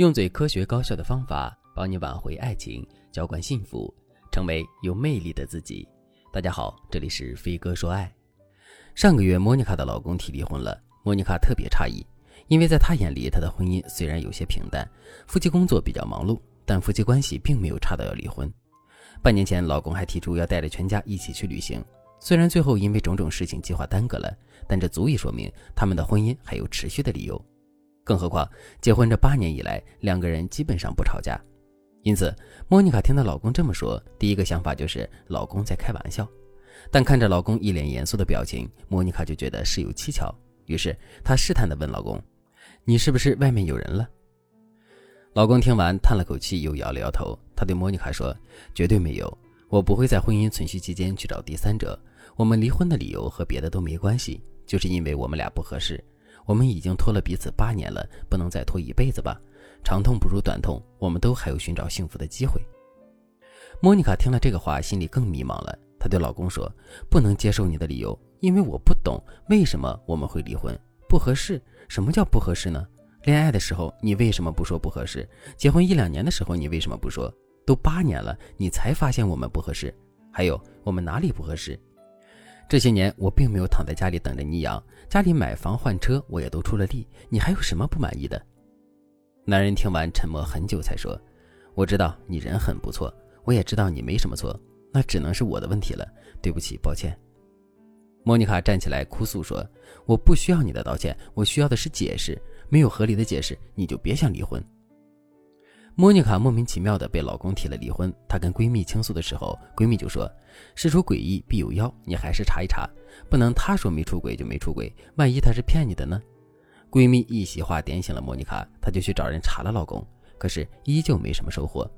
用最科学高效的方法帮你挽回爱情，浇灌幸福，成为有魅力的自己。大家好，这里是飞哥说爱。上个月，莫妮卡的老公提离婚了，莫妮卡特别诧异，因为在她眼里，她的婚姻虽然有些平淡，夫妻工作比较忙碌，但夫妻关系并没有差到要离婚。半年前，老公还提出要带着全家一起去旅行，虽然最后因为种种事情计划耽搁了，但这足以说明他们的婚姻还有持续的理由。更何况，结婚这八年以来，两个人基本上不吵架，因此，莫妮卡听到老公这么说，第一个想法就是老公在开玩笑。但看着老公一脸严肃的表情，莫妮卡就觉得事有蹊跷。于是，她试探地问老公：“你是不是外面有人了？”老公听完，叹了口气，又摇了摇头。他对莫妮卡说：“绝对没有，我不会在婚姻存续期间去找第三者。我们离婚的理由和别的都没关系，就是因为我们俩不合适。”我们已经拖了彼此八年了，不能再拖一辈子吧？长痛不如短痛，我们都还有寻找幸福的机会。莫妮卡听了这个话，心里更迷茫了。她对老公说：“不能接受你的理由，因为我不懂为什么我们会离婚。不合适？什么叫不合适呢？恋爱的时候你为什么不说不合适？结婚一两年的时候你为什么不说？都八年了，你才发现我们不合适？还有我们哪里不合适？”这些年我并没有躺在家里等着你养，家里买房换车我也都出了力，你还有什么不满意的？男人听完沉默很久才说：“我知道你人很不错，我也知道你没什么错，那只能是我的问题了，对不起，抱歉。”莫妮卡站起来哭诉说：“我不需要你的道歉，我需要的是解释，没有合理的解释你就别想离婚。”莫妮卡莫名其妙的被老公提了离婚。她跟闺蜜倾诉的时候，闺蜜就说：“事出诡异必有妖，你还是查一查，不能她说没出轨就没出轨，万一他是骗你的呢？”闺蜜一席话点醒了莫妮卡，她就去找人查了老公，可是依旧没什么收获。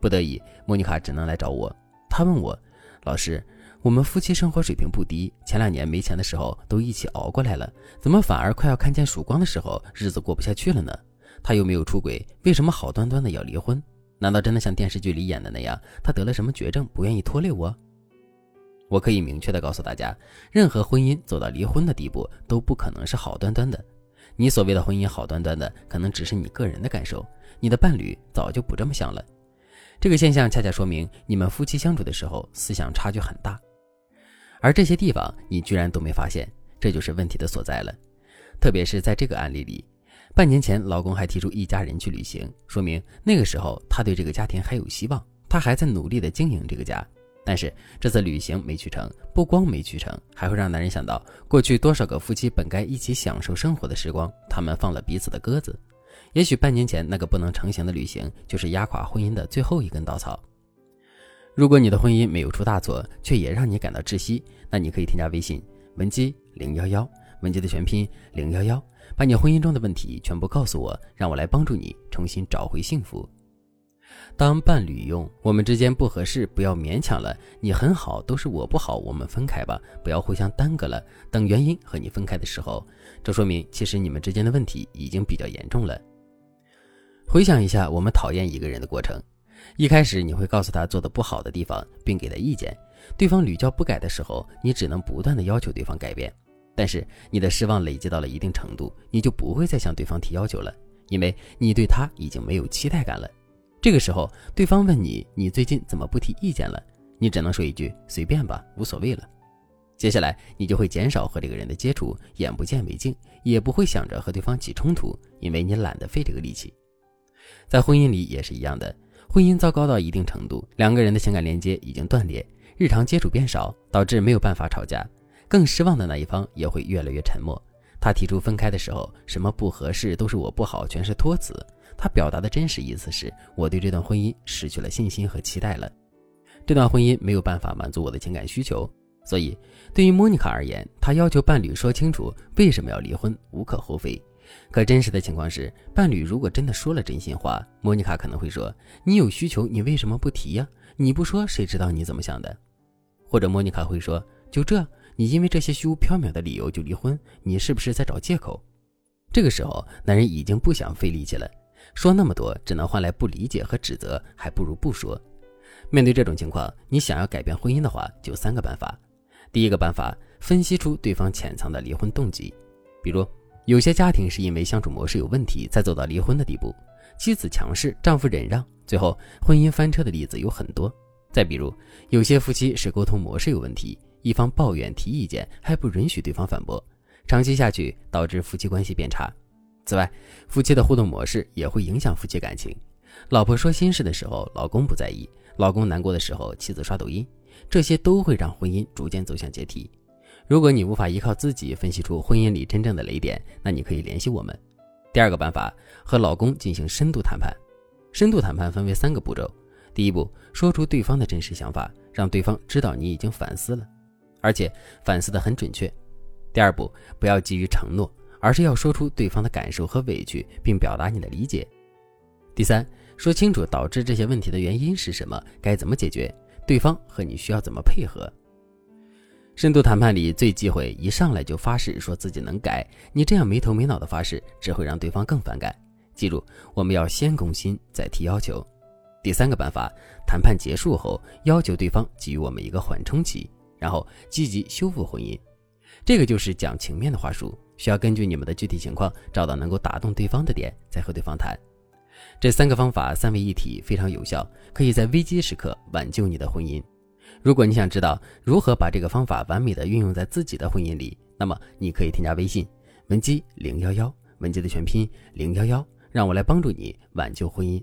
不得已，莫妮卡只能来找我。她问我：“老师，我们夫妻生活水平不低，前两年没钱的时候都一起熬过来了，怎么反而快要看见曙光的时候，日子过不下去了呢？”他又没有出轨，为什么好端端的要离婚？难道真的像电视剧里演的那样，他得了什么绝症，不愿意拖累我？我可以明确的告诉大家，任何婚姻走到离婚的地步，都不可能是好端端的。你所谓的婚姻好端端的，可能只是你个人的感受，你的伴侣早就不这么想了。这个现象恰恰说明你们夫妻相处的时候思想差距很大，而这些地方你居然都没发现，这就是问题的所在了。特别是在这个案例里。半年前，老公还提出一家人去旅行，说明那个时候他对这个家庭还有希望，他还在努力的经营这个家。但是这次旅行没去成，不光没去成，还会让男人想到过去多少个夫妻本该一起享受生活的时光，他们放了彼此的鸽子。也许半年前那个不能成行的旅行，就是压垮婚姻的最后一根稻草。如果你的婚姻没有出大错，却也让你感到窒息，那你可以添加微信文姬零幺幺。文姬的全拼零幺幺，把你婚姻中的问题全部告诉我，让我来帮助你重新找回幸福。当伴侣用“我们之间不合适，不要勉强了，你很好，都是我不好，我们分开吧，不要互相耽搁了”等原因和你分开的时候，这说明其实你们之间的问题已经比较严重了。回想一下我们讨厌一个人的过程，一开始你会告诉他做的不好的地方，并给他意见，对方屡教不改的时候，你只能不断的要求对方改变。但是你的失望累积到了一定程度，你就不会再向对方提要求了，因为你对他已经没有期待感了。这个时候，对方问你：“你最近怎么不提意见了？”你只能说一句：“随便吧，无所谓了。”接下来，你就会减少和这个人的接触，眼不见为净，也不会想着和对方起冲突，因为你懒得费这个力气。在婚姻里也是一样的，婚姻糟糕到一定程度，两个人的情感连接已经断裂，日常接触变少，导致没有办法吵架。更失望的那一方也会越来越沉默。他提出分开的时候，什么不合适都是我不好，全是托词。他表达的真实意思是我对这段婚姻失去了信心和期待了。这段婚姻没有办法满足我的情感需求，所以对于莫妮卡而言，她要求伴侣说清楚为什么要离婚，无可厚非。可真实的情况是，伴侣如果真的说了真心话，莫妮卡可能会说：“你有需求，你为什么不提呀？你不说，谁知道你怎么想的？”或者莫妮卡会说：“就这。”你因为这些虚无缥缈的理由就离婚，你是不是在找借口？这个时候，男人已经不想费力气了，说那么多只能换来不理解和指责，还不如不说。面对这种情况，你想要改变婚姻的话，就三个办法。第一个办法，分析出对方潜藏的离婚动机。比如，有些家庭是因为相处模式有问题才走到离婚的地步，妻子强势，丈夫忍让，最后婚姻翻车的例子有很多。再比如，有些夫妻是沟通模式有问题，一方抱怨提意见还不允许对方反驳，长期下去导致夫妻关系变差。此外，夫妻的互动模式也会影响夫妻感情。老婆说心事的时候，老公不在意；老公难过的时候，妻子刷抖音，这些都会让婚姻逐渐走向解体。如果你无法依靠自己分析出婚姻里真正的雷点，那你可以联系我们。第二个办法，和老公进行深度谈判。深度谈判分为三个步骤。第一步，说出对方的真实想法，让对方知道你已经反思了，而且反思的很准确。第二步，不要急于承诺，而是要说出对方的感受和委屈，并表达你的理解。第三，说清楚导致这些问题的原因是什么，该怎么解决，对方和你需要怎么配合。深度谈判里最忌讳一上来就发誓说自己能改，你这样没头没脑的发誓，只会让对方更反感。记住，我们要先攻心，再提要求。第三个办法，谈判结束后，要求对方给予我们一个缓冲期，然后积极修复婚姻。这个就是讲情面的话术，需要根据你们的具体情况，找到能够打动对方的点，再和对方谈。这三个方法三位一体，非常有效，可以在危机时刻挽救你的婚姻。如果你想知道如何把这个方法完美的运用在自己的婚姻里，那么你可以添加微信文姬零幺幺，文姬的全拼零幺幺，让我来帮助你挽救婚姻。